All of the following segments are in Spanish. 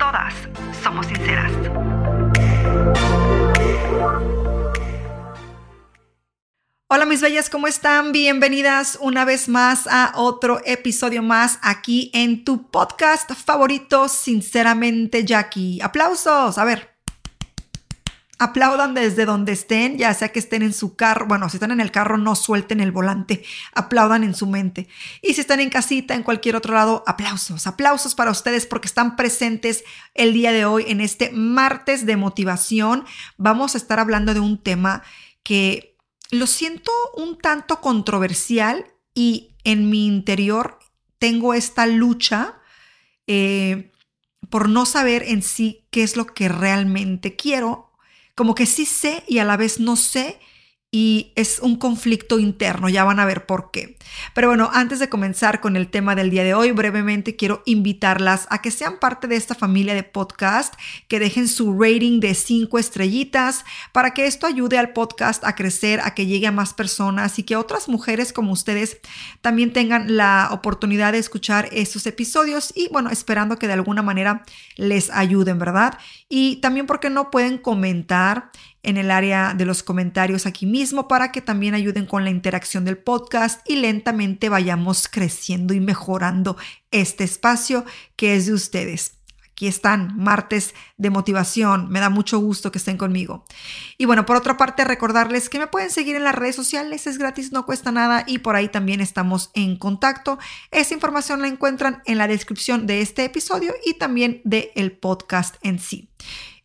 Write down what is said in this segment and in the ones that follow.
todas somos sinceras. Hola mis bellas, ¿cómo están? Bienvenidas una vez más a otro episodio más aquí en tu podcast favorito, Sinceramente Jackie. Aplausos, a ver. Aplaudan desde donde estén, ya sea que estén en su carro, bueno, si están en el carro no suelten el volante, aplaudan en su mente. Y si están en casita, en cualquier otro lado, aplausos, aplausos para ustedes porque están presentes el día de hoy en este martes de motivación. Vamos a estar hablando de un tema que lo siento un tanto controversial y en mi interior tengo esta lucha. Eh, por no saber en sí qué es lo que realmente quiero como que sí sé y a la vez no sé y es un conflicto interno, ya van a ver por qué. Pero bueno, antes de comenzar con el tema del día de hoy, brevemente quiero invitarlas a que sean parte de esta familia de podcast, que dejen su rating de cinco estrellitas para que esto ayude al podcast a crecer, a que llegue a más personas y que otras mujeres como ustedes también tengan la oportunidad de escuchar estos episodios y bueno, esperando que de alguna manera les ayuden, ¿verdad? Y también porque no pueden comentar en el área de los comentarios aquí mismo para que también ayuden con la interacción del podcast y lentamente vayamos creciendo y mejorando este espacio que es de ustedes. Aquí están, martes de motivación. Me da mucho gusto que estén conmigo. Y bueno, por otra parte, recordarles que me pueden seguir en las redes sociales, es gratis, no cuesta nada y por ahí también estamos en contacto. Esa información la encuentran en la descripción de este episodio y también del el podcast en sí.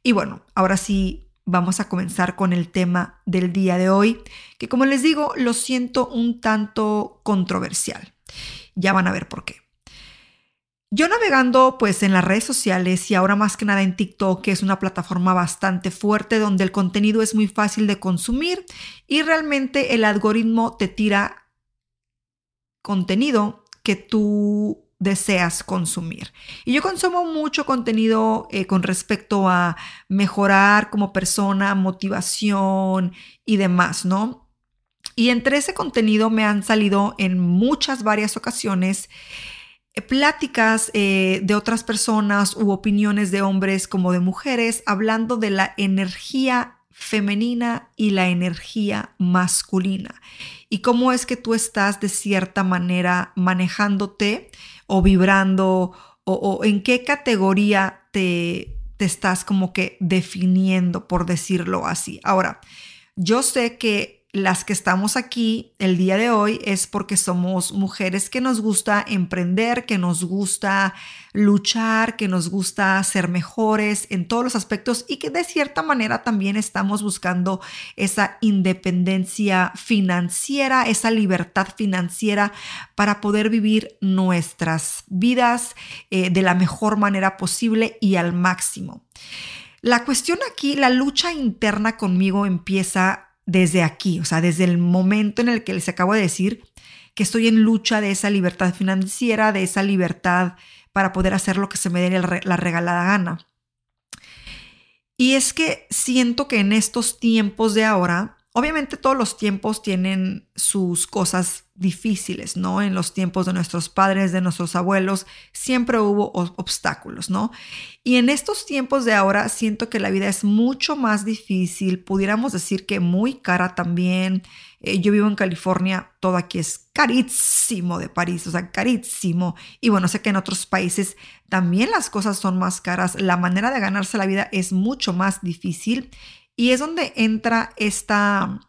Y bueno, ahora sí vamos a comenzar con el tema del día de hoy, que como les digo, lo siento un tanto controversial. Ya van a ver por qué. Yo navegando pues en las redes sociales y ahora más que nada en TikTok, que es una plataforma bastante fuerte donde el contenido es muy fácil de consumir y realmente el algoritmo te tira contenido que tú deseas consumir. Y yo consumo mucho contenido eh, con respecto a mejorar como persona, motivación y demás, ¿no? Y entre ese contenido me han salido en muchas varias ocasiones eh, pláticas eh, de otras personas u opiniones de hombres como de mujeres hablando de la energía femenina y la energía masculina y cómo es que tú estás de cierta manera manejándote o vibrando o, en qué categoría te, te estás como que definiendo, por decirlo así. Ahora, yo sé que las que estamos aquí el día de hoy es porque somos mujeres que nos gusta emprender, que nos gusta luchar, que nos gusta ser mejores en todos los aspectos y que de cierta manera también estamos buscando esa independencia financiera, esa libertad financiera para poder vivir nuestras vidas eh, de la mejor manera posible y al máximo. La cuestión aquí, la lucha interna conmigo empieza desde aquí, o sea, desde el momento en el que les acabo de decir que estoy en lucha de esa libertad financiera, de esa libertad para poder hacer lo que se me dé la regalada gana. Y es que siento que en estos tiempos de ahora, obviamente todos los tiempos tienen sus cosas difíciles, ¿no? En los tiempos de nuestros padres, de nuestros abuelos, siempre hubo obstáculos, ¿no? Y en estos tiempos de ahora siento que la vida es mucho más difícil, pudiéramos decir que muy cara también. Eh, yo vivo en California, todo aquí es carísimo de París, o sea, carísimo. Y bueno, sé que en otros países también las cosas son más caras, la manera de ganarse la vida es mucho más difícil y es donde entra esta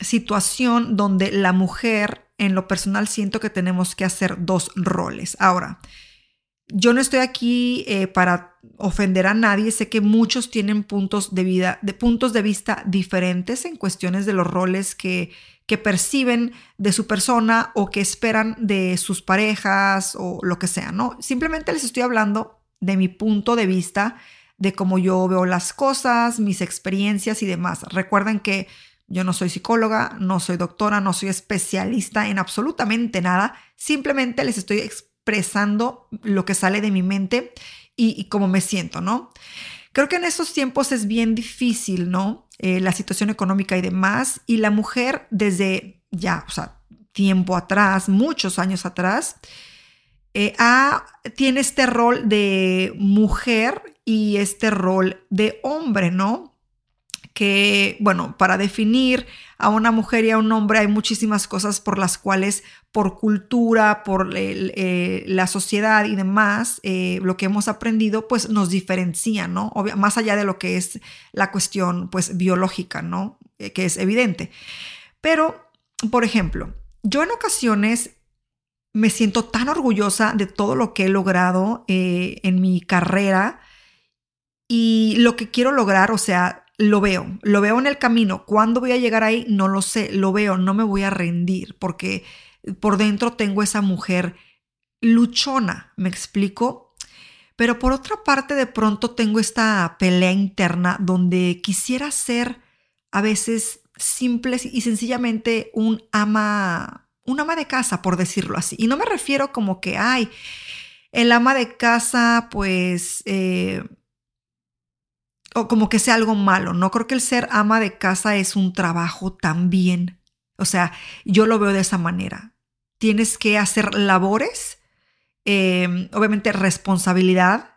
situación donde la mujer, en lo personal, siento que tenemos que hacer dos roles. Ahora, yo no estoy aquí eh, para ofender a nadie, sé que muchos tienen puntos de vida, de puntos de vista diferentes en cuestiones de los roles que, que perciben de su persona o que esperan de sus parejas o lo que sea, ¿no? Simplemente les estoy hablando de mi punto de vista, de cómo yo veo las cosas, mis experiencias y demás. Recuerden que yo no soy psicóloga, no soy doctora, no soy especialista en absolutamente nada, simplemente les estoy expresando lo que sale de mi mente y, cómo me siento, ¿no? Creo que en estos tiempos es bien difícil, ¿no? Eh, la situación económica y demás, y la mujer desde ya, o sea, tiempo atrás, muchos años atrás, eh, tiene este rol de mujer y este rol de hombre, ¿no? Que, bueno, para definir a una mujer y a un hombre hay muchísimas cosas por las cuales, por cultura, por eh, la sociedad y demás, eh, lo que hemos aprendido, pues nos diferencia, ¿no? más allá de lo que es la cuestión, pues, biológica, ¿no? Eh, que es evidente. Pero, por ejemplo, yo en ocasiones me siento tan orgullosa de todo lo que he logrado en mi carrera y lo que quiero lograr, o sea, lo veo, lo veo en el camino. ¿Cuándo voy a llegar ahí? No lo sé, lo veo, no me voy a rendir porque por dentro tengo esa mujer luchona, ¿me explico? Pero por otra parte, de pronto tengo esta pelea interna donde quisiera ser a veces simple y sencillamente un ama, un ama de casa, por decirlo así. Y no me refiero como que, ay, el ama de casa, pues... Eh, o como que sea algo malo. No creo que el ser ama de casa es un trabajo también. O sea, yo lo veo de esa manera. Tienes que hacer labores, em, obviamente responsabilidad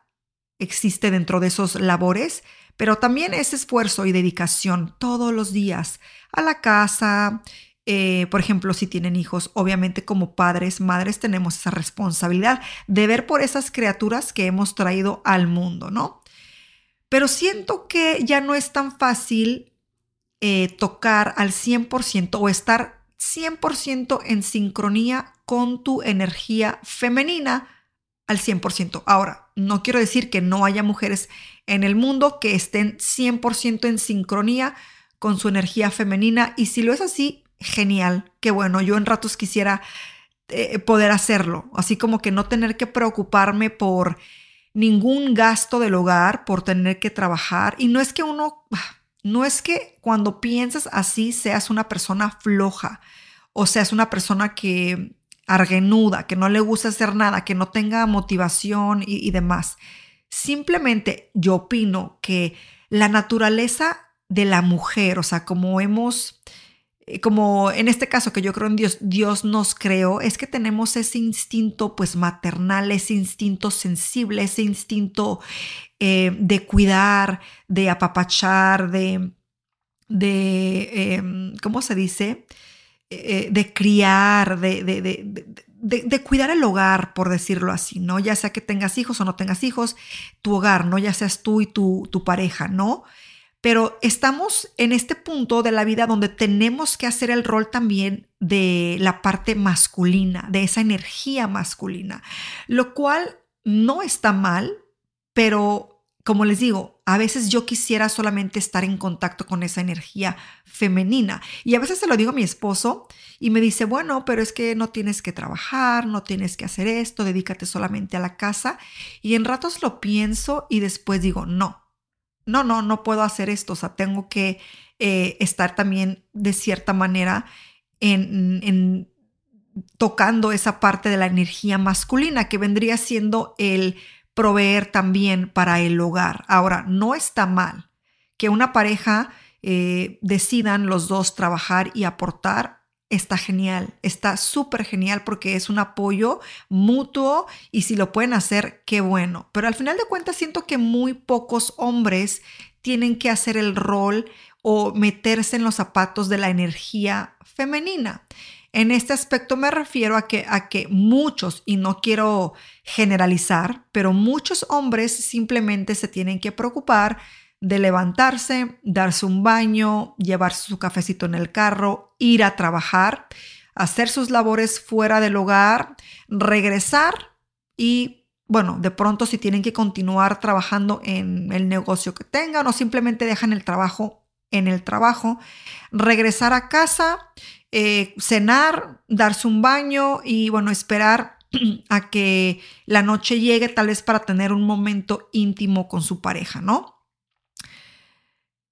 existe dentro de esos labores, pero también es esfuerzo y dedicación todos los días a la casa. Eh, por ejemplo, si tienen hijos, obviamente como padres, madres tenemos esa responsabilidad de ver por esas criaturas que hemos traído al mundo, ¿no? Pero siento que ya no es tan fácil eh, tocar al 100% o estar 100% en sincronía con tu energía femenina al 100%. Ahora, no quiero decir que no haya mujeres en el mundo que estén 100% en sincronía con su energía femenina y si lo es así, genial, qué bueno, yo en ratos quisiera eh, poder hacerlo, así como que no tener que preocuparme por ningún gasto del hogar por tener que trabajar. Y no es que uno, no es que cuando piensas así seas una persona floja o seas una persona que argenuda, que no le gusta hacer nada, que no tenga motivación y, y demás. Simplemente yo opino que la naturaleza de la mujer, o sea, como hemos como en este caso que yo creo en Dios, Dios nos creó, es que tenemos ese instinto pues maternal, ese instinto sensible, ese instinto eh, de cuidar, de apapachar, de, de em, ¿cómo se dice? Eh, de criar, de, de, de, cuidar el hogar, por decirlo así, ¿no? Ya sea que tengas hijos o no tengas hijos, tu hogar, ¿no? Ya seas tú y tu, tu pareja, ¿no? Pero estamos en este punto de la vida donde tenemos que hacer el rol también de la parte masculina, de esa energía masculina, lo cual no está mal, pero como les digo, a veces yo quisiera solamente estar en contacto con esa energía femenina. Y a veces se lo digo a mi esposo y me dice, bueno, pero es que no tienes que trabajar, no tienes que hacer esto, dedícate solamente a la casa. Y en ratos lo pienso y después digo, no, no, no, no puedo hacer esto, o sea, tengo que eh, estar también de cierta manera en, tocando esa parte de la energía masculina que vendría siendo el proveer también para el hogar. Ahora, no está mal que una pareja eh, decidan los dos trabajar y aportar está genial, está súper genial porque es un apoyo mutuo y si lo pueden hacer, qué bueno. Pero al final de cuentas siento que muy pocos hombres tienen que hacer el rol o meterse en los zapatos de la energía femenina. En este aspecto me refiero a que, a que muchos, y no quiero generalizar, pero muchos hombres simplemente se tienen que preocupar de levantarse, darse un baño, llevarse su cafecito en el carro, ir a trabajar, hacer sus labores fuera del hogar, regresar y, bueno, de pronto si tienen que continuar trabajando en el negocio que tengan o simplemente dejan el trabajo en el trabajo, regresar a casa, eh, cenar, darse un baño y, bueno, esperar a que la noche llegue tal vez para tener un momento íntimo con su pareja, ¿no?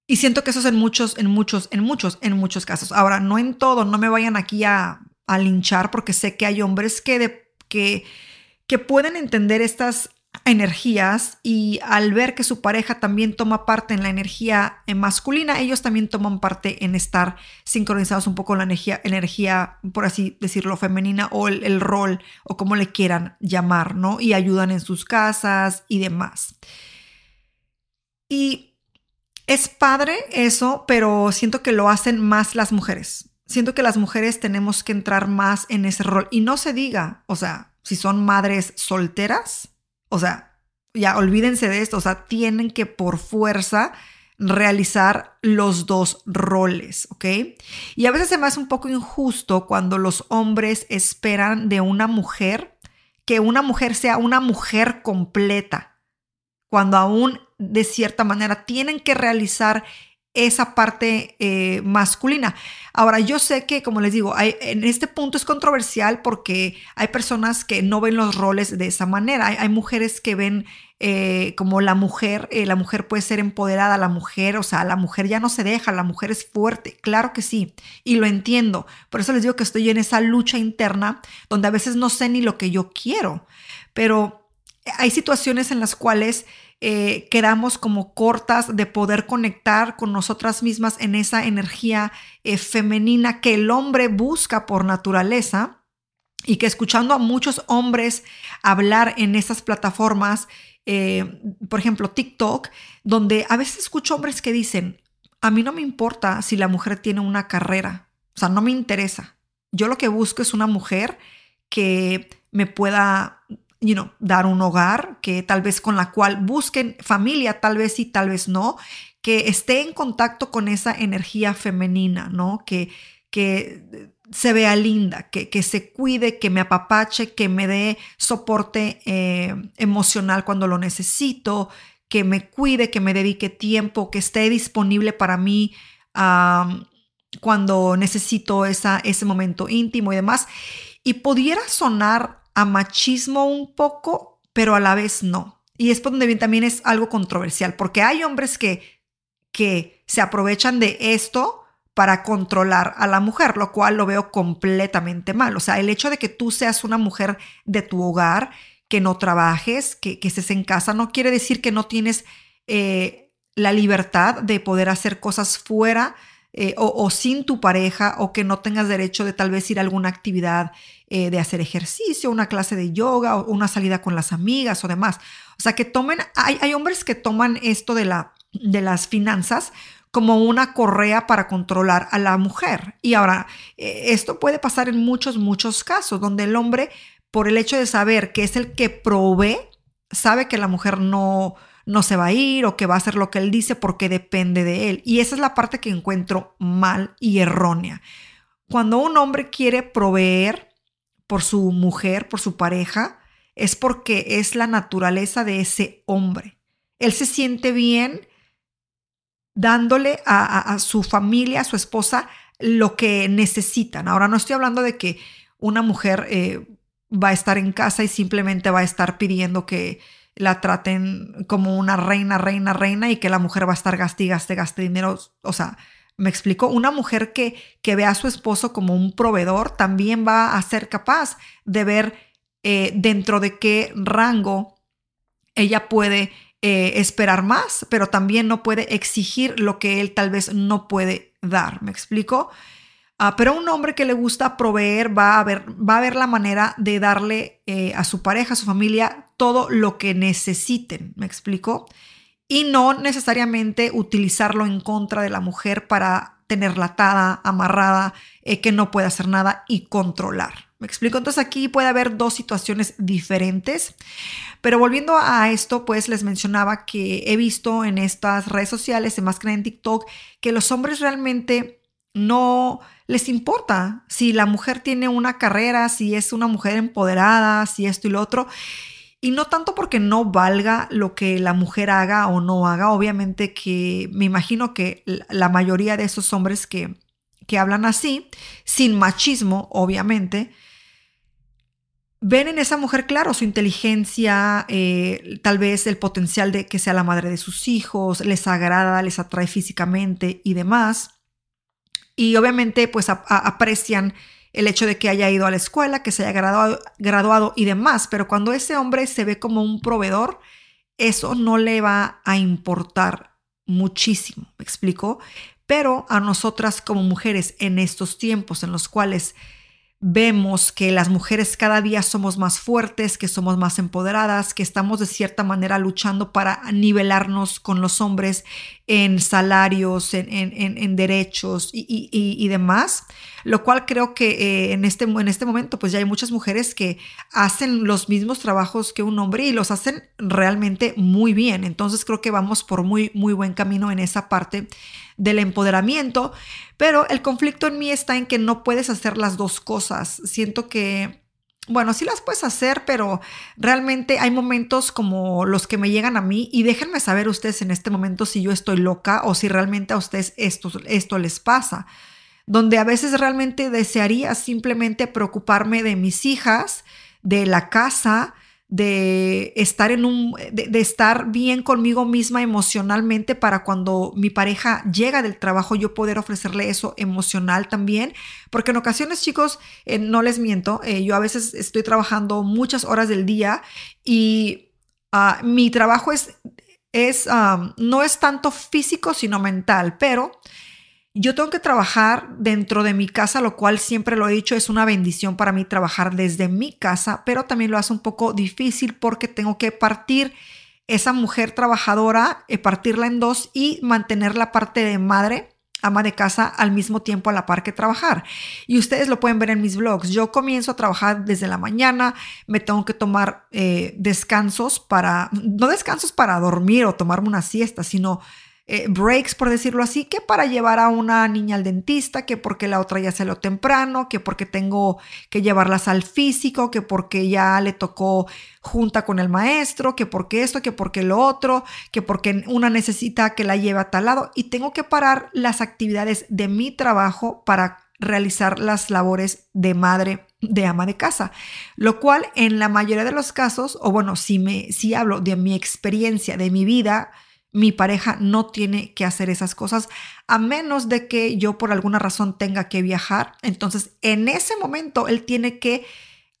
Y siento que eso es en muchos, en muchos, en muchos, en muchos casos. Ahora, no en todo, no me vayan aquí a, linchar porque sé que hay hombres que, que, que pueden entender estas energías y al ver que su pareja también toma parte en la energía eh, masculina, ellos también toman parte en estar sincronizados un poco con la energía, energía por así decirlo, femenina o el, el, rol o como le quieran llamar, ¿no? Y ayudan en sus casas y demás. Y es padre eso, pero siento que lo hacen más las mujeres. Siento que las mujeres tenemos que entrar más en ese rol. Y no se diga, o sea, si son madres solteras, o sea, ya olvídense de esto, o sea, tienen que por fuerza realizar los dos roles, ¿ok? Y a veces se me hace un poco injusto cuando los hombres esperan de una mujer que una mujer sea una mujer completa, cuando aún de cierta manera tienen que realizar esa parte eh, masculina. Ahora, yo sé que, como les digo, en este punto es controversial porque hay personas que no ven los roles de esa manera. Hay, mujeres que ven eh, como la mujer, eh, la mujer puede ser empoderada, la mujer, o sea, la mujer ya no se deja, la mujer es fuerte, claro que sí, y lo entiendo. Por eso les digo que estoy en esa lucha interna donde a veces no sé ni lo que yo quiero, pero hay situaciones en las cuales eh, quedamos como cortas de poder conectar con nosotras mismas en esa energía eh, femenina que el hombre busca por naturaleza y que escuchando a muchos hombres hablar en esas plataformas, eh, por ejemplo TikTok, donde a veces escucho hombres que dicen, a mí no me importa si la mujer tiene una carrera, o sea, no me interesa. Yo lo que busco es una mujer que me pueda you know, dar un hogar, que tal vez con la cual busquen familia, tal vez sí, tal vez no, que esté en contacto con esa energía femenina, ¿no? Que, que se vea linda, que, que se cuide, que me apapache, que me dé soporte eh, emocional cuando lo necesito, que me cuide, que me dedique tiempo, que esté disponible para mí cuando necesito esa, ese momento íntimo y demás. Y pudiera sonar a machismo un poco, pero a la vez no. Y es por donde también es algo controversial, porque hay hombres que, que se aprovechan de esto para controlar a la mujer, lo cual lo veo completamente mal. O sea, el hecho de que tú seas una mujer de tu hogar, que no trabajes, que, que estés en casa, no quiere decir que no tienes eh, la libertad de poder hacer cosas fuera eh, o, sin tu pareja o que no tengas derecho de tal vez ir a alguna actividad eh, de hacer ejercicio, una clase de yoga o una salida con las amigas o demás. O sea, que tomen, hay, hay hombres que toman esto de, la, de las finanzas como una correa para controlar a la mujer. Y ahora, eh, esto puede pasar en muchos, muchos casos, donde el hombre, por el hecho de saber que es el que provee, sabe que la mujer no, no se va a ir o que va a hacer lo que él dice porque depende de él. Y esa es la parte que encuentro mal y errónea. Cuando un hombre quiere proveer por su mujer, por su pareja, es porque es la naturaleza de ese hombre. Él se siente bien dándole a, su familia, a su esposa, lo que necesitan. Ahora no estoy hablando de que una mujer eh, va a estar en casa y simplemente va a estar pidiendo que la traten como una reina, reina, reina y que la mujer va a estar gaste gaste, gaste dinero. O sea, me explico, una mujer que, que ve a su esposo como un proveedor también va a ser capaz de ver eh, dentro de qué rango ella puede eh, esperar más, pero también no puede exigir lo que él tal vez no puede dar. ¿Me explico? Ah, pero un hombre que le gusta proveer va a ver, va a ver la manera de darle eh, a su pareja, a su familia, todo lo que necesiten, ¿me explico? Y no necesariamente utilizarlo en contra de la mujer para tenerla atada, amarrada, eh, que no puede hacer nada y controlar. ¿Me explico? Entonces aquí puede haber dos situaciones diferentes. Pero volviendo a esto, pues les mencionaba que he visto en estas redes sociales, más que en TikTok, que los hombres realmente no les importa si la mujer tiene una carrera, si es una mujer empoderada, si esto y lo otro. Y no tanto porque no valga lo que la mujer haga o no haga, obviamente que me imagino que la mayoría de esos hombres que, que hablan así, sin machismo, obviamente, ven en esa mujer, claro, su inteligencia, eh, tal vez el potencial de que sea la madre de sus hijos, les agrada, les atrae físicamente y demás. Y obviamente pues aprecian el hecho de que haya ido a la escuela, que se haya graduado, y demás, pero cuando ese hombre se ve como un proveedor, eso no le va a importar muchísimo, ¿me explico? Pero a nosotras como mujeres en estos tiempos en los cuales vemos que las mujeres cada día somos más fuertes, que somos más empoderadas, que estamos de cierta manera luchando para nivelarnos con los hombres en salarios, en, derechos y, demás, lo cual creo que eh, en, este, en este momento pues ya hay muchas mujeres que hacen los mismos trabajos que un hombre y los hacen realmente muy bien. Entonces creo que vamos por muy, muy buen camino en esa parte del empoderamiento, pero el conflicto en mí está en que no puedes hacer las dos cosas. Siento que, bueno, sí las puedes hacer, pero realmente hay momentos como los que me llegan a mí y déjenme saber ustedes en este momento si yo estoy loca o si realmente a ustedes esto, esto les pasa donde a veces realmente desearía simplemente preocuparme de mis hijas, de la casa, de estar en un de, estar bien conmigo misma emocionalmente para cuando mi pareja llega del trabajo yo poder ofrecerle eso emocional también. Porque en ocasiones chicos eh, no les miento eh, yo a veces estoy trabajando muchas horas del día y ah, mi trabajo es es ah, no es tanto físico sino mental pero yo tengo que trabajar dentro de mi casa, lo cual siempre lo he dicho, es una bendición para mí trabajar desde mi casa, pero también lo hace un poco difícil porque tengo que partir esa mujer trabajadora, eh, partirla en dos y mantener la parte de madre ama de casa al mismo tiempo a la par que trabajar. Y ustedes lo pueden ver en mis blogs. Yo comienzo a trabajar desde la mañana, me tengo que tomar eh, descansos para, no descansos para dormir o tomarme una siesta, sino eh, breaks, por decirlo así, que para llevar a una niña al dentista, que porque la otra ya salió temprano, que porque tengo que llevarlas al físico, que porque ya le tocó junta con el maestro, que porque esto, que porque lo otro, que porque una necesita que la lleve a tal lado. Y tengo que parar las actividades de mi trabajo para realizar las labores de madre de ama de casa, lo cual en la mayoría de los casos, o bueno, si me si hablo de mi experiencia, de mi vida, mi pareja no tiene que hacer esas cosas a menos de que yo por alguna razón tenga que viajar. Entonces, en ese momento, él tiene que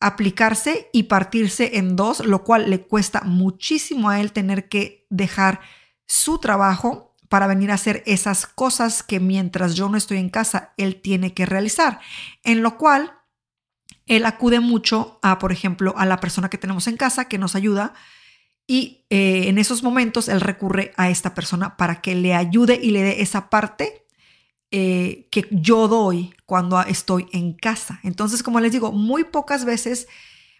aplicarse y partirse en dos, lo cual le cuesta muchísimo a él tener que dejar su trabajo para venir a hacer esas cosas que mientras yo no estoy en casa, él tiene que realizar. En lo cual, él acude mucho a, por ejemplo, a la persona que tenemos en casa que nos ayuda y eh, en esos momentos él recurre a esta persona para que le ayude y le dé esa parte eh, que yo doy cuando estoy en casa. Entonces, como les digo, muy pocas veces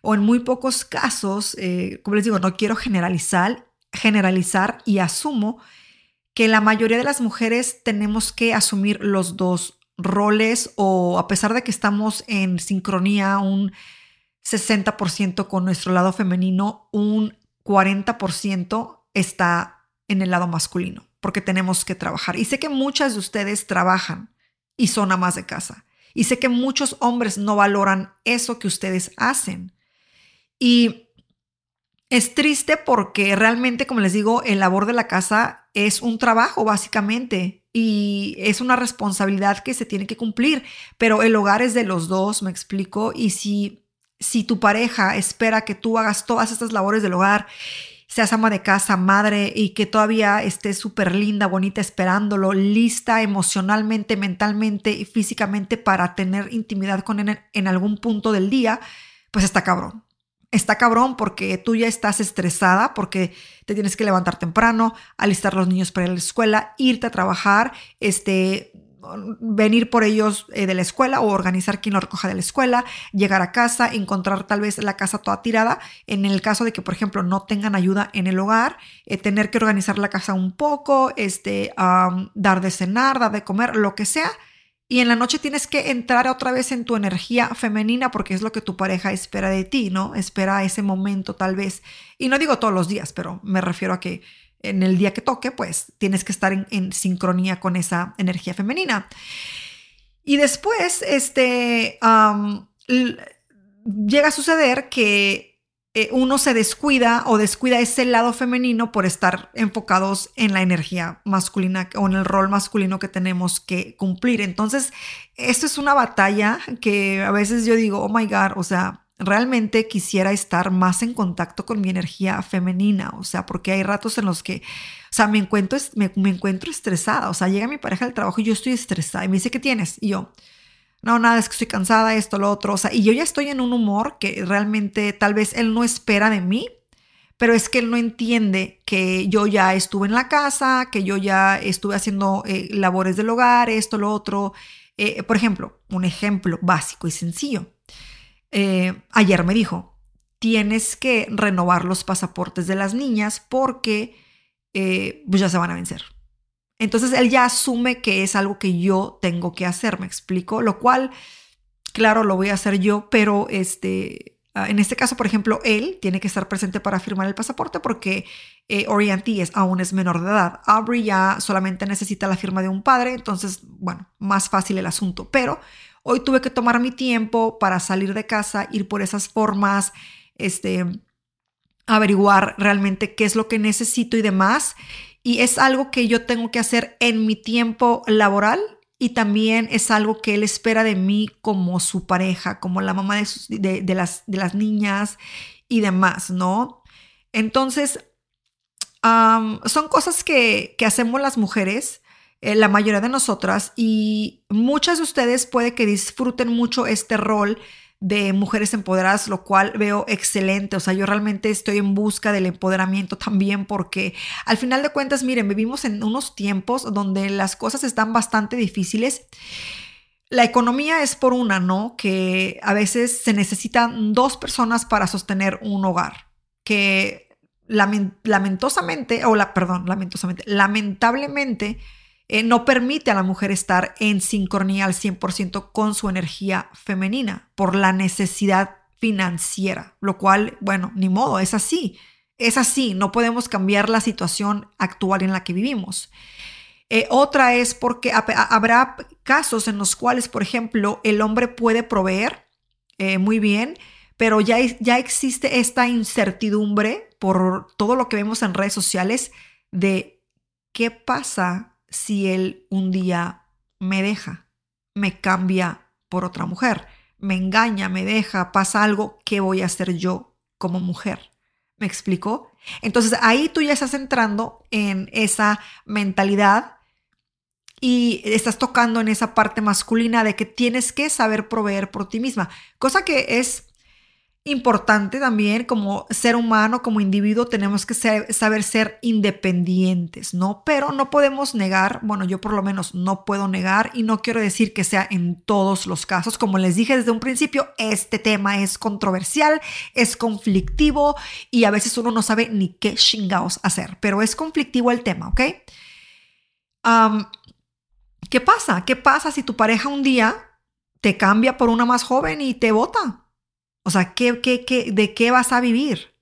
o en muy pocos casos, eh, como les digo, no quiero generalizar, generalizar y asumo que la mayoría de las mujeres tenemos que asumir los dos roles o a pesar de que estamos en sincronía un 60% con nuestro lado femenino, un 40% está en el lado masculino, porque tenemos que trabajar. Y sé que muchas de ustedes trabajan y son amas de casa. Y sé que muchos hombres no valoran eso que ustedes hacen. Y es triste porque realmente, como les digo, el labor de la casa es un trabajo básicamente y es una responsabilidad que se tiene que cumplir, pero el hogar es de los dos, me explico, y si si tu pareja espera que tú hagas todas estas labores del hogar, seas ama de casa, madre y que todavía estés súper linda, bonita, esperándolo, lista emocionalmente, mentalmente y físicamente para tener intimidad con él en algún punto del día, pues está cabrón. Está cabrón porque tú ya estás estresada, porque te tienes que levantar temprano, alistar los niños para ir a la escuela, irte a trabajar, este, venir por ellos eh, de la escuela o organizar quien lo recoja de la escuela, llegar a casa, encontrar tal vez la casa toda tirada. En el caso de que, por ejemplo, no tengan ayuda en el hogar, eh, tener que organizar la casa un poco, este, dar de cenar, dar de comer, lo que sea. Y en la noche tienes que entrar otra vez en tu energía femenina porque es lo que tu pareja espera de ti, ¿no? Espera ese momento tal vez. Y no digo todos los días, pero me refiero a que en el día que toque, pues tienes que estar en, sincronía con esa energía femenina. Y después, este, llega a suceder que eh, uno se descuida o descuida ese lado femenino por estar enfocados en la energía masculina o en el rol masculino que tenemos que cumplir. Entonces, esto es una batalla que a veces yo digo, oh my God, o sea, realmente quisiera estar más en contacto con mi energía femenina, o sea, porque hay ratos en los que, o sea, me encuentro, me, encuentro estresada, o sea, llega mi pareja al trabajo y yo estoy estresada y me dice, ¿qué tienes? Y yo, no, nada, es que estoy cansada, esto, lo otro. O sea, y yo ya estoy en un humor que realmente tal vez él no espera de mí, pero es que él no entiende que yo ya estuve en la casa, que yo ya estuve haciendo eh, labores del hogar, esto, lo otro. Eh, por ejemplo, un ejemplo básico y sencillo. Eh, ayer me dijo, tienes que renovar los pasaportes de las niñas porque pues ya se van a vencer. Entonces él ya asume que es algo que yo tengo que hacer, me explico, lo cual, claro, lo voy a hacer yo, pero este, ah, en este caso, por ejemplo, él tiene que estar presente para firmar el pasaporte porque eh, es, aún es menor de edad. Aubrey ya solamente necesita la firma de un padre, entonces, bueno, más fácil el asunto. Pero hoy tuve que tomar mi tiempo para salir de casa, ir por esas formas, este, averiguar realmente qué es lo que necesito y demás y es algo que yo tengo que hacer en mi tiempo laboral y también es algo que él espera de mí como su pareja, como la mamá de, de, las, niñas y demás, ¿no? Entonces, son cosas que, hacemos las mujeres, eh, la mayoría de nosotras, y muchas de ustedes puede que disfruten mucho este rol de mujeres empoderadas, lo cual veo excelente. O sea, yo realmente estoy en busca del empoderamiento también porque al final de cuentas, miren, vivimos en unos tiempos donde las cosas están bastante difíciles. La economía es por una, ¿no? Que a veces se necesitan dos personas para sostener un hogar, que lamentosamente, o la, perdón, lamentosamente, lamentablemente, eh, no permite a la mujer estar en sincronía al 100% con su energía femenina por la necesidad financiera, lo cual, bueno, ni modo, es así, es así, no podemos cambiar la situación actual en la que vivimos. Eh, otra es porque habrá casos en los cuales, por ejemplo, el hombre puede proveer eh, muy bien, pero ya, ya existe esta incertidumbre por todo lo que vemos en redes sociales de qué pasa si él un día me deja, me cambia por otra mujer, me engaña, me deja, pasa algo, ¿qué voy a hacer yo como mujer? ¿Me explico? Entonces ahí tú ya estás entrando en esa mentalidad y estás tocando en esa parte masculina de que tienes que saber proveer por ti misma, cosa que es importante también como ser humano, como individuo, tenemos que saber ser independientes, ¿no? Pero no podemos negar, bueno, yo por lo menos no puedo negar y no quiero decir que sea en todos los casos. Como les dije desde un principio, este tema es controversial, es conflictivo y a veces uno no sabe ni qué chingados hacer, pero es conflictivo el tema, ¿ok? ¿Qué pasa? ¿Qué pasa si tu pareja un día te cambia por una más joven y te vota? O sea, ¿qué, qué, qué, de qué vas a vivir?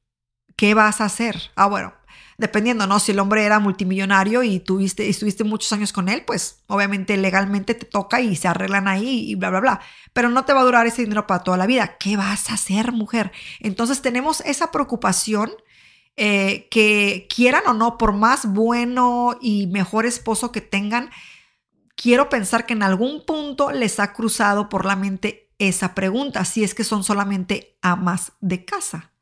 ¿Qué vas a hacer? Ah, bueno, dependiendo, ¿no? Si el hombre era multimillonario y tuviste, estuviste muchos años con él, pues obviamente legalmente te toca y se arreglan ahí y bla, bla, bla. Pero no te va a durar ese dinero para toda la vida. ¿Qué vas a hacer, mujer? Entonces tenemos esa preocupación eh, que quieran o no, por más bueno y mejor esposo que tengan, quiero pensar que en algún punto les ha cruzado por la mente esa pregunta, si es que son solamente amas de casa.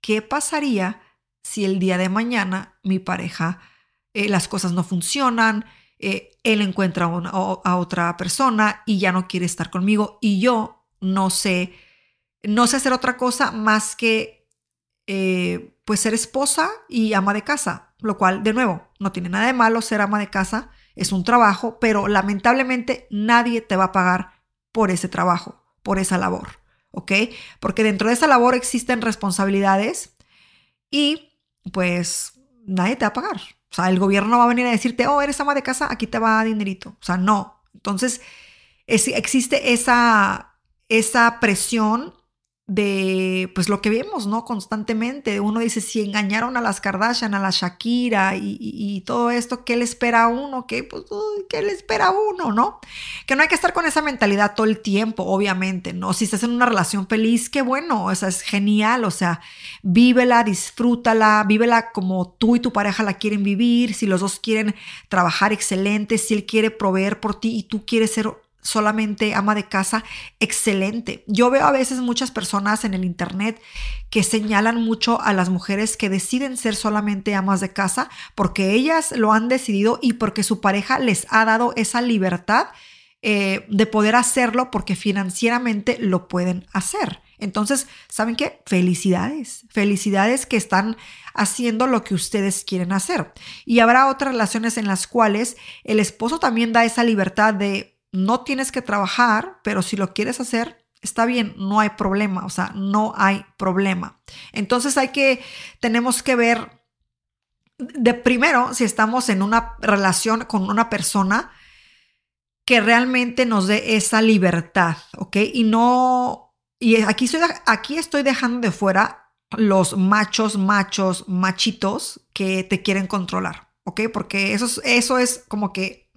¿Qué pasaría si el día de mañana mi pareja, eh, las cosas no funcionan, eh, él encuentra a otra persona y ya no quiere estar conmigo y yo no sé, no sé hacer otra cosa más que eh, pues ser esposa y ama de casa, lo cual de nuevo no tiene nada de malo ser ama de casa, es un trabajo, pero lamentablemente nadie te va a pagar por ese trabajo por esa labor, ¿ok? Porque dentro de esa labor existen responsabilidades y pues nadie te va a pagar. O sea, el gobierno no va a venir a decirte, oh, eres ama de casa, aquí te va dinerito. O sea, no. Entonces, existe esa, esa presión de pues lo que vemos, ¿no? Constantemente. Uno dice, si engañaron a las Kardashian, a la Shakira y, todo esto, ¿qué le espera a uno? ¿Qué, pues, ¿Qué le espera a uno, no? Que no hay que estar con esa mentalidad todo el tiempo, obviamente, ¿no? Si estás en una relación feliz, qué bueno, o sea, es genial, o sea, vívela, disfrútala, vívela como tú y tu pareja la quieren vivir, si los dos quieren trabajar excelente, si él quiere proveer por ti y tú quieres ser solamente ama de casa, excelente. Yo veo a veces muchas personas en el Internet que señalan mucho a las mujeres que deciden ser solamente amas de casa porque ellas lo han decidido y porque su pareja les ha dado esa libertad eh, de poder hacerlo porque financieramente lo pueden hacer. Entonces, ¿saben qué? Felicidades, felicidades que están haciendo lo que ustedes quieren hacer. Y habrá otras relaciones en las cuales el esposo también da esa libertad de no tienes que trabajar, pero si lo quieres hacer, está bien, no hay problema, o sea, no hay problema. Entonces hay que, tenemos que ver de primero si estamos en una relación con una persona que realmente nos dé esa libertad, ¿ok? Y no, y aquí estoy, aquí estoy dejando de fuera los machos, machos, machitos que te quieren controlar, ¿ok? Porque eso eso es como que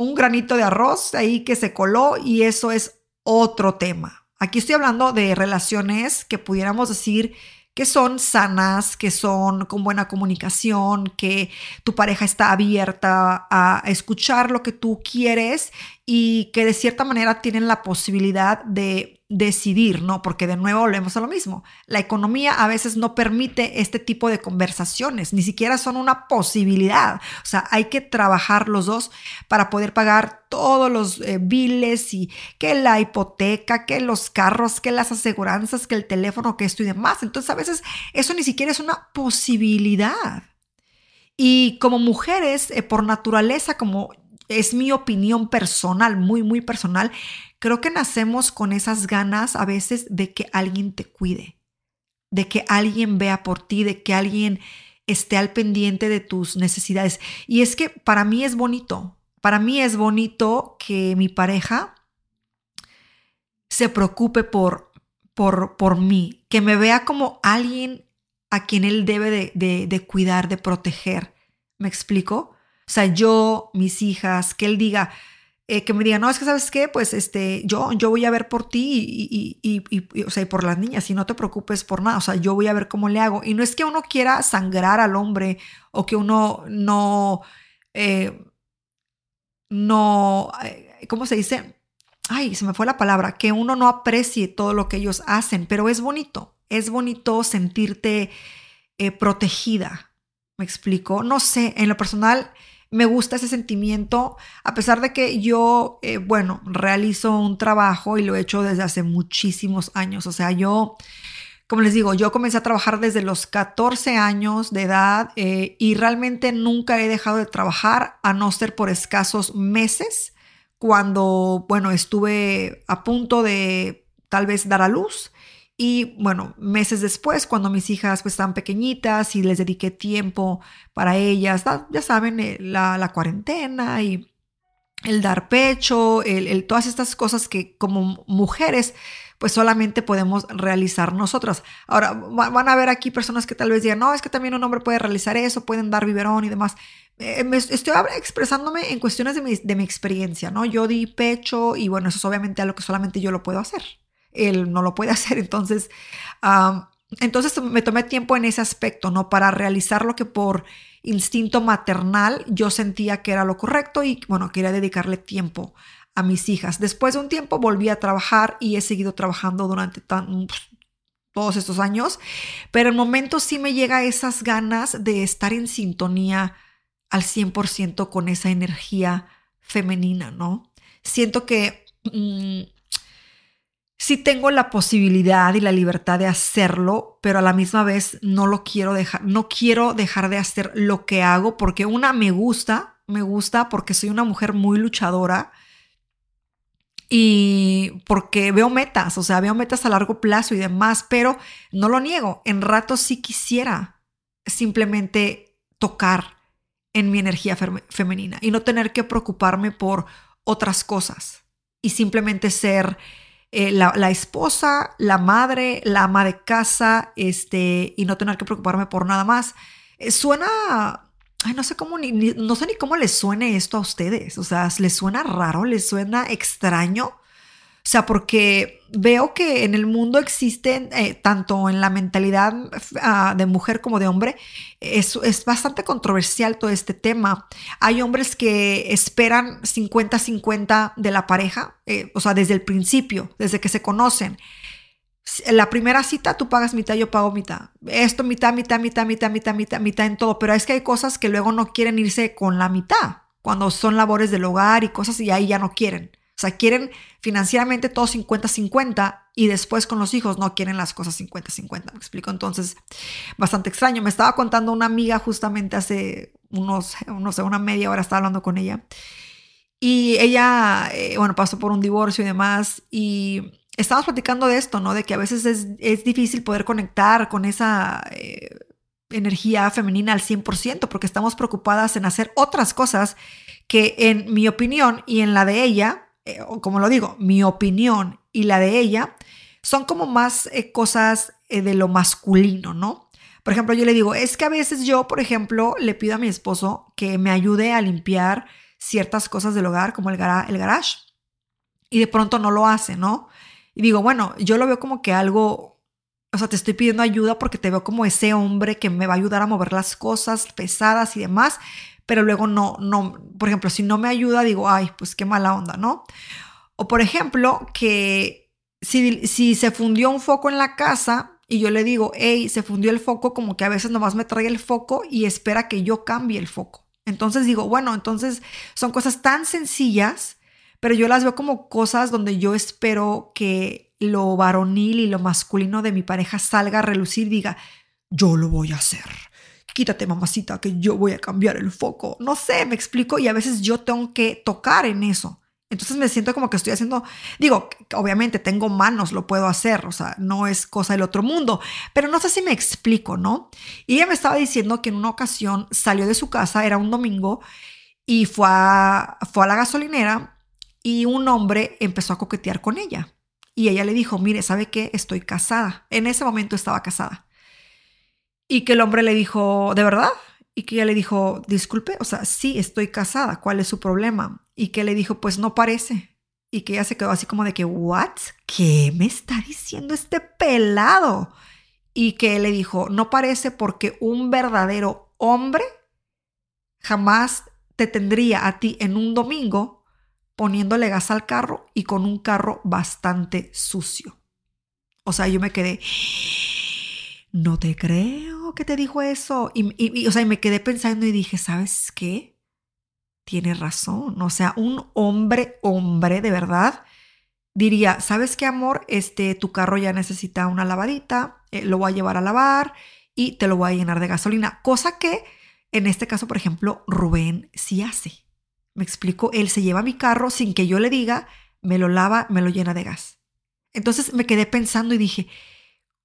un granito de arroz ahí que se coló y eso es otro tema. Aquí estoy hablando de relaciones que pudiéramos decir que son sanas, que son con buena comunicación, que tu pareja está abierta a escuchar lo que tú quieres y que de cierta manera tienen la posibilidad de decidir, ¿no? Porque de nuevo volvemos a lo mismo. La economía a veces no permite este tipo de conversaciones, ni siquiera son una posibilidad. O sea, hay que trabajar los dos para poder pagar todos los eh, biles y que la hipoteca, que los carros, que las aseguranzas, que el teléfono, que esto y demás. Entonces a veces eso ni siquiera es una posibilidad. Y como mujeres, eh, por naturaleza, como es mi opinión personal, muy, muy personal, creo que nacemos con esas ganas a veces de que alguien te cuide, de que alguien vea por ti, de que alguien esté al pendiente de tus necesidades. Y es que para mí es bonito, para mí es bonito que mi pareja se preocupe por, por, por mí, que me vea como alguien a quien él debe de, de cuidar, de proteger. ¿Me explico? O sea, yo, mis hijas, que él diga, eh, que me diga, no, es que sabes qué, pues este, yo, yo voy a ver por ti y, y, y, o sea, por las niñas, y no te preocupes por nada, o sea, yo voy a ver cómo le hago. Y no es que uno quiera sangrar al hombre o que uno no, eh, no, eh, ¿cómo se dice? Ay, se me fue la palabra, que uno no aprecie todo lo que ellos hacen, pero es bonito, es bonito sentirte protegida. ¿Me explico? No sé, en lo personal, me gusta ese sentimiento, a pesar de que yo, eh, bueno, realizo un trabajo y lo he hecho desde hace muchísimos años. O sea, yo, como les digo, yo comencé a trabajar desde los 14 años de edad eh, y realmente nunca he dejado de trabajar, a no ser por escasos meses, cuando, bueno, estuve a punto de tal vez dar a luz y bueno, meses después, cuando mis hijas pues estaban pequeñitas y les dediqué tiempo para ellas, ya saben, eh, la, cuarentena y el dar pecho, el, todas estas cosas que como mujeres pues solamente podemos realizar nosotras. Ahora, van a ver aquí personas que tal vez digan, no, es que también un hombre puede realizar eso, pueden dar biberón y demás. Eh, estoy expresándome en cuestiones de mi, de mi experiencia, ¿no? Yo di pecho y bueno, eso es obviamente algo que solamente yo lo puedo hacer él no lo puede hacer. Entonces, entonces me tomé tiempo en ese aspecto, ¿no? Para realizar lo que por instinto maternal yo sentía que era lo correcto y bueno, quería dedicarle tiempo a mis hijas. Después de un tiempo volví a trabajar y he seguido trabajando durante tan, todos estos años, pero en momentos sí me llega esas ganas de estar en sintonía al 100% con esa energía femenina, ¿no? Siento que mm, sí tengo la posibilidad y la libertad de hacerlo, pero a la misma vez no lo quiero dejar, no quiero dejar de hacer lo que hago porque una me gusta, me gusta porque soy una mujer muy luchadora y porque veo metas, o sea, veo metas a largo plazo y demás, pero no lo niego, en ratos sí quisiera simplemente tocar en mi energía femenina y no tener que preocuparme por otras cosas y simplemente ser eh, la, esposa, la madre, la ama de casa, este, y no tener que preocuparme por nada más. Eh, suena no sé cómo ni, no sé ni cómo les suene esto a ustedes. O sea, les suena raro, les suena extraño. O sea, porque veo que en el mundo existen, eh, tanto en la mentalidad ah, de mujer como de hombre, es, es, bastante controversial todo este tema. Hay hombres que esperan 50-50 de la pareja, eh, o sea, desde el principio, desde que se conocen. La primera cita tú pagas mitad, yo pago mitad. Esto mitad, mitad, mitad, mitad, mitad, mitad, mitad en todo. Pero es que hay cosas que luego no quieren irse con la mitad, cuando son labores del hogar y cosas y ahí ya no quieren. O sea, quieren financieramente todo 50-50 y después con los hijos no quieren las cosas 50-50. Me explico. Entonces, bastante extraño. Me estaba contando una amiga justamente hace unos, no sé, una media hora estaba hablando con ella. Y ella, eh, bueno, pasó por un divorcio y demás. Y estamos platicando de esto, ¿no? De que a veces es, difícil poder conectar con esa eh, energía femenina al 100% porque estamos preocupadas en hacer otras cosas que en mi opinión y en la de ella eh, como lo digo, mi opinión y la de ella son como más eh, cosas eh, de lo masculino, ¿no? Por ejemplo, yo le digo, es que a veces yo, por ejemplo, le pido a mi esposo que me ayude a limpiar ciertas cosas del hogar, como el, el garage, y de pronto no lo hace, ¿no? Y digo, bueno, yo lo veo como que algo, o sea, te estoy pidiendo ayuda porque te veo como ese hombre que me va a ayudar a mover las cosas pesadas y demás, pero luego no, no, por ejemplo, si no me ayuda, digo, ay, pues qué mala onda, ¿no? O por ejemplo, que si, si se fundió un foco en la casa y yo le digo, hey, se fundió el foco, como que a veces nomás me trae el foco y espera que yo cambie el foco. Entonces digo, bueno, entonces son cosas tan sencillas, pero yo las veo como cosas donde yo espero que lo varonil y lo masculino de mi pareja salga a relucir diga, yo lo voy a hacer quítate mamacita que yo voy a cambiar el foco. No sé, me explico y a veces yo tengo que tocar en eso. Entonces me siento como que estoy haciendo, digo, obviamente tengo manos, lo puedo hacer, o sea, no es cosa del otro mundo, pero no sé si me explico, ¿no? Y ella me estaba diciendo que en una ocasión salió de su casa, era un domingo, y fue a, fue a la gasolinera y un hombre empezó a coquetear con ella. Y ella le dijo, mire, ¿sabe qué? Estoy casada. En ese momento estaba casada. Y que el hombre le dijo, ¿de verdad? Y que ella le dijo, disculpe, o sea, sí, estoy casada, ¿cuál es su problema? Y que le dijo, pues no parece. Y que ella se quedó así como de que, ¿what? ¿Qué me está diciendo este pelado? Y que él le dijo, no parece porque un verdadero hombre jamás te tendría a ti en un domingo poniéndole gas al carro y con un carro bastante sucio. O sea, yo me quedé, no te creo que te dijo eso. Y, o sea, me quedé pensando y dije, ¿sabes qué? Tiene razón. O sea, un hombre, hombre de verdad, diría, ¿sabes qué, amor? Este, tu carro ya necesita una lavadita, eh, lo voy a llevar a lavar y te lo voy a llenar de gasolina. Cosa que, en este caso, por ejemplo, Rubén sí hace. Me explico, él se lleva mi carro sin que yo le diga, me lo lava, me lo llena de gas. Entonces me quedé pensando y dije,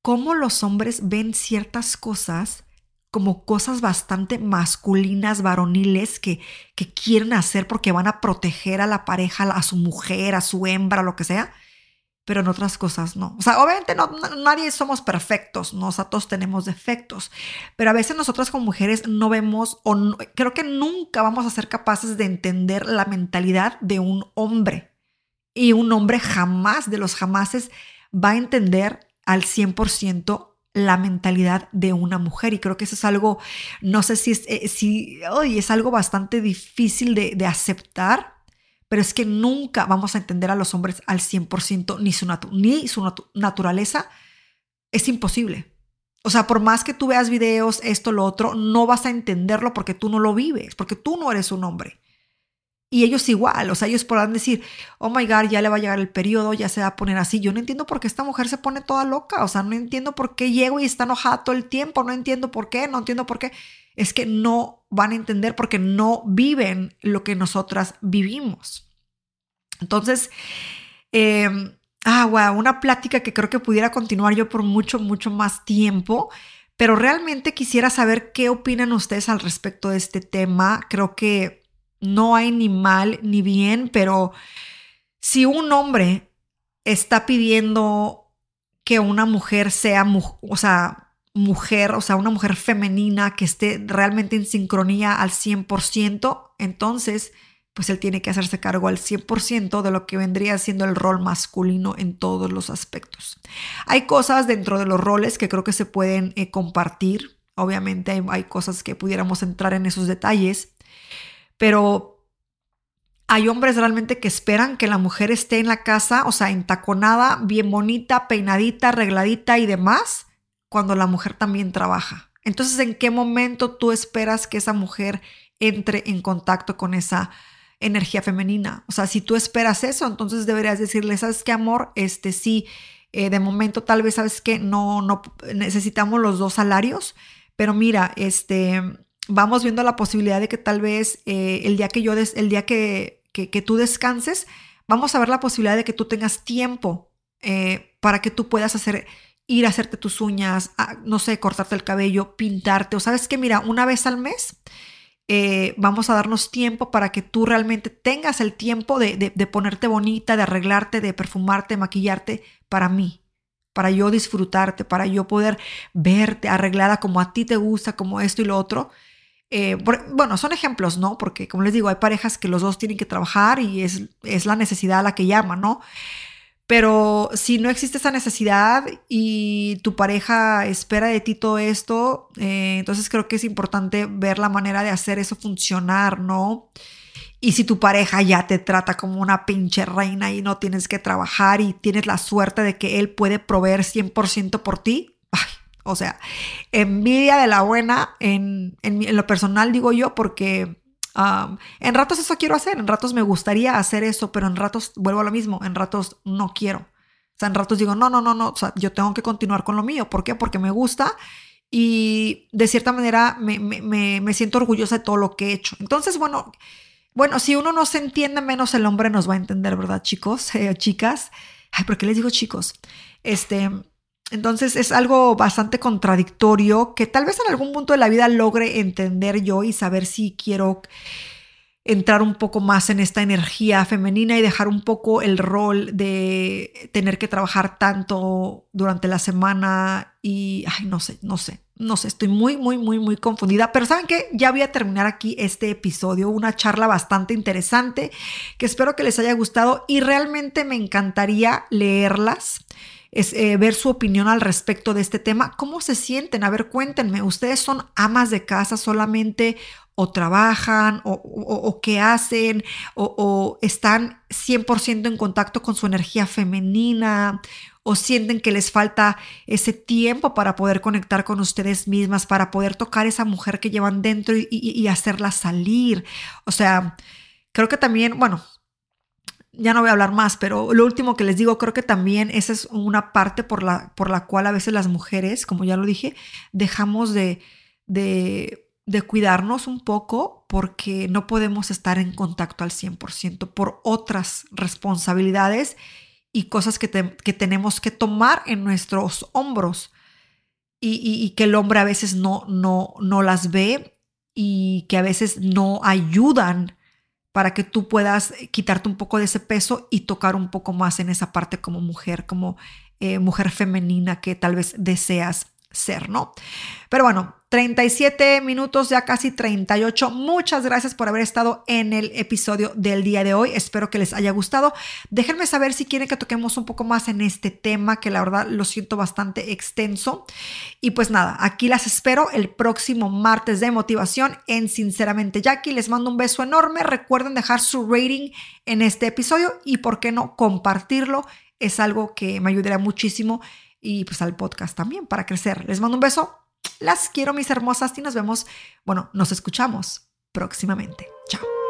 cómo los hombres ven ciertas cosas como cosas bastante masculinas, varoniles, que, que quieren hacer porque van a proteger a la pareja, a su mujer, a su hembra, lo que sea, pero en otras cosas no. O sea, obviamente no, nadie somos perfectos, nosotros tenemos defectos, pero a veces nosotras como mujeres no vemos o creo que nunca vamos a ser capaces de entender la mentalidad de un hombre. Y un hombre jamás, de los jamases, va a entender al 100% la mentalidad de una mujer. Y creo que eso es algo, no sé si es, eh, si, es algo bastante difícil de, aceptar, pero es que nunca vamos a entender a los hombres al 100% ni su, ni su naturaleza. Es imposible. O sea, por más que tú veas videos, esto, lo otro, no vas a entenderlo porque tú no lo vives, porque tú no eres un hombre. Y ellos igual, o sea, ellos podrán decir, oh my God, ya le va a llegar el periodo, ya se va a poner así. Yo no entiendo por qué esta mujer se pone toda loca, o sea, no entiendo por qué llego y está enojada todo el tiempo, no entiendo por qué, no entiendo por qué. Es que no van a entender porque no viven lo que nosotras vivimos. Entonces, em, ah, wow, una plática que creo que pudiera continuar yo por mucho, mucho más tiempo. Pero realmente quisiera saber qué opinan ustedes al respecto de este tema. Creo que no hay ni mal ni bien, pero si un hombre está pidiendo que una mujer sea, o sea, mujer, o sea, una mujer femenina que esté realmente en sincronía al 100%, entonces, pues él tiene que hacerse cargo al 100% de lo que vendría siendo el rol masculino en todos los aspectos. Hay cosas dentro de los roles que creo que se pueden eh, compartir. Obviamente hay, hay cosas que pudiéramos entrar en esos detalles, pero hay hombres realmente que esperan que la mujer esté en la casa, o sea, entaconada, bien bonita, peinadita, arregladita y demás, cuando la mujer también trabaja. Entonces, ¿en qué momento tú esperas que esa mujer entre en contacto con esa energía femenina? O sea, si tú esperas eso, entonces deberías decirle, ¿sabes qué, amor? Este sí, eh, de momento tal vez, ¿sabes que No, no necesitamos los dos salarios, pero mira, este, vamos viendo la posibilidad de que tal vez eh, el día que yo, des, el día que, que, tú descanses, vamos a ver la posibilidad de que tú tengas tiempo eh, para que tú puedas hacer ir a hacerte tus uñas, no sé, cortarte el cabello, pintarte, o sabes que mira, una vez al mes eh, vamos a darnos tiempo para que tú realmente tengas el tiempo de, de, ponerte bonita, de arreglarte, de perfumarte, maquillarte para mí, para yo disfrutarte, para yo poder verte arreglada como a ti te gusta, como esto y lo otro. Eh, bueno, son ejemplos, ¿no? Porque como les digo, hay parejas que los dos tienen que trabajar y es, es la necesidad a la que llaman, ¿no? Pero si no existe esa necesidad y tu pareja espera de ti todo esto, eh, entonces creo que es importante ver la manera de hacer eso funcionar, ¿no? Y si tu pareja ya te trata como una pinche reina y no tienes que trabajar y tienes la suerte de que él puede proveer 100% por ti, o sea, envidia de la buena en, en lo personal digo yo porque en ratos eso quiero hacer, en ratos me gustaría hacer eso, pero en ratos vuelvo a lo mismo, en ratos no quiero. O sea, en ratos digo, no, no, no, no, o sea, yo tengo que continuar con lo mío. ¿Por qué? Porque me gusta y de cierta manera me, me, me siento orgullosa de todo lo que he hecho. Entonces, bueno, bueno, si uno no se entiende, menos el hombre nos va a entender, ¿verdad, chicos? Eh, chicas. Ay, ¿por qué les digo chicos? Este, entonces es algo bastante contradictorio que tal vez en algún punto de la vida logre entender yo y saber si quiero entrar un poco más en esta energía femenina y dejar un poco el rol de tener que trabajar tanto durante la semana y, ay, no sé, no sé, no sé, estoy muy, muy, muy, muy confundida. Pero saben que ya voy a terminar aquí este episodio, una charla bastante interesante que espero que les haya gustado y realmente me encantaría leerlas es eh, ver su opinión al respecto de este tema. ¿Cómo se sienten? A ver, cuéntenme, ¿ustedes son amas de casa solamente o trabajan o, qué hacen o, están 100% en contacto con su energía femenina o sienten que les falta ese tiempo para poder conectar con ustedes mismas, para poder tocar esa mujer que llevan dentro y hacerla salir. O sea, creo que también, bueno, ya no voy a hablar más, pero lo último que les digo, creo que también esa es una parte por la, por la cual a veces las mujeres, como ya lo dije, dejamos de, de, de cuidarnos un poco porque no podemos estar en contacto al 100% por otras responsabilidades y cosas que, que tenemos que tomar en nuestros hombros. Y, y, que el hombre a veces no, no, no las ve y que a veces no ayudan para que tú puedas quitarte un poco de ese peso y tocar un poco más en esa parte como mujer, como eh, mujer femenina que tal vez deseas ser, ¿no? Pero bueno, 37 minutos, ya casi 38. Muchas gracias por haber estado en el episodio del día de hoy. Espero que les haya gustado. Déjenme saber si quieren que toquemos un poco más en este tema, que la verdad lo siento bastante extenso. Y pues nada, aquí las espero el próximo martes de motivación en Sinceramente Jackie. Les mando un beso enorme. Recuerden dejar su rating en este episodio y, ¿por qué no, compartirlo? Es algo que me ayudará muchísimo y pues al podcast también para crecer. Les mando un beso. Las quiero mis hermosas y nos vemos, bueno, nos escuchamos próximamente. Chao.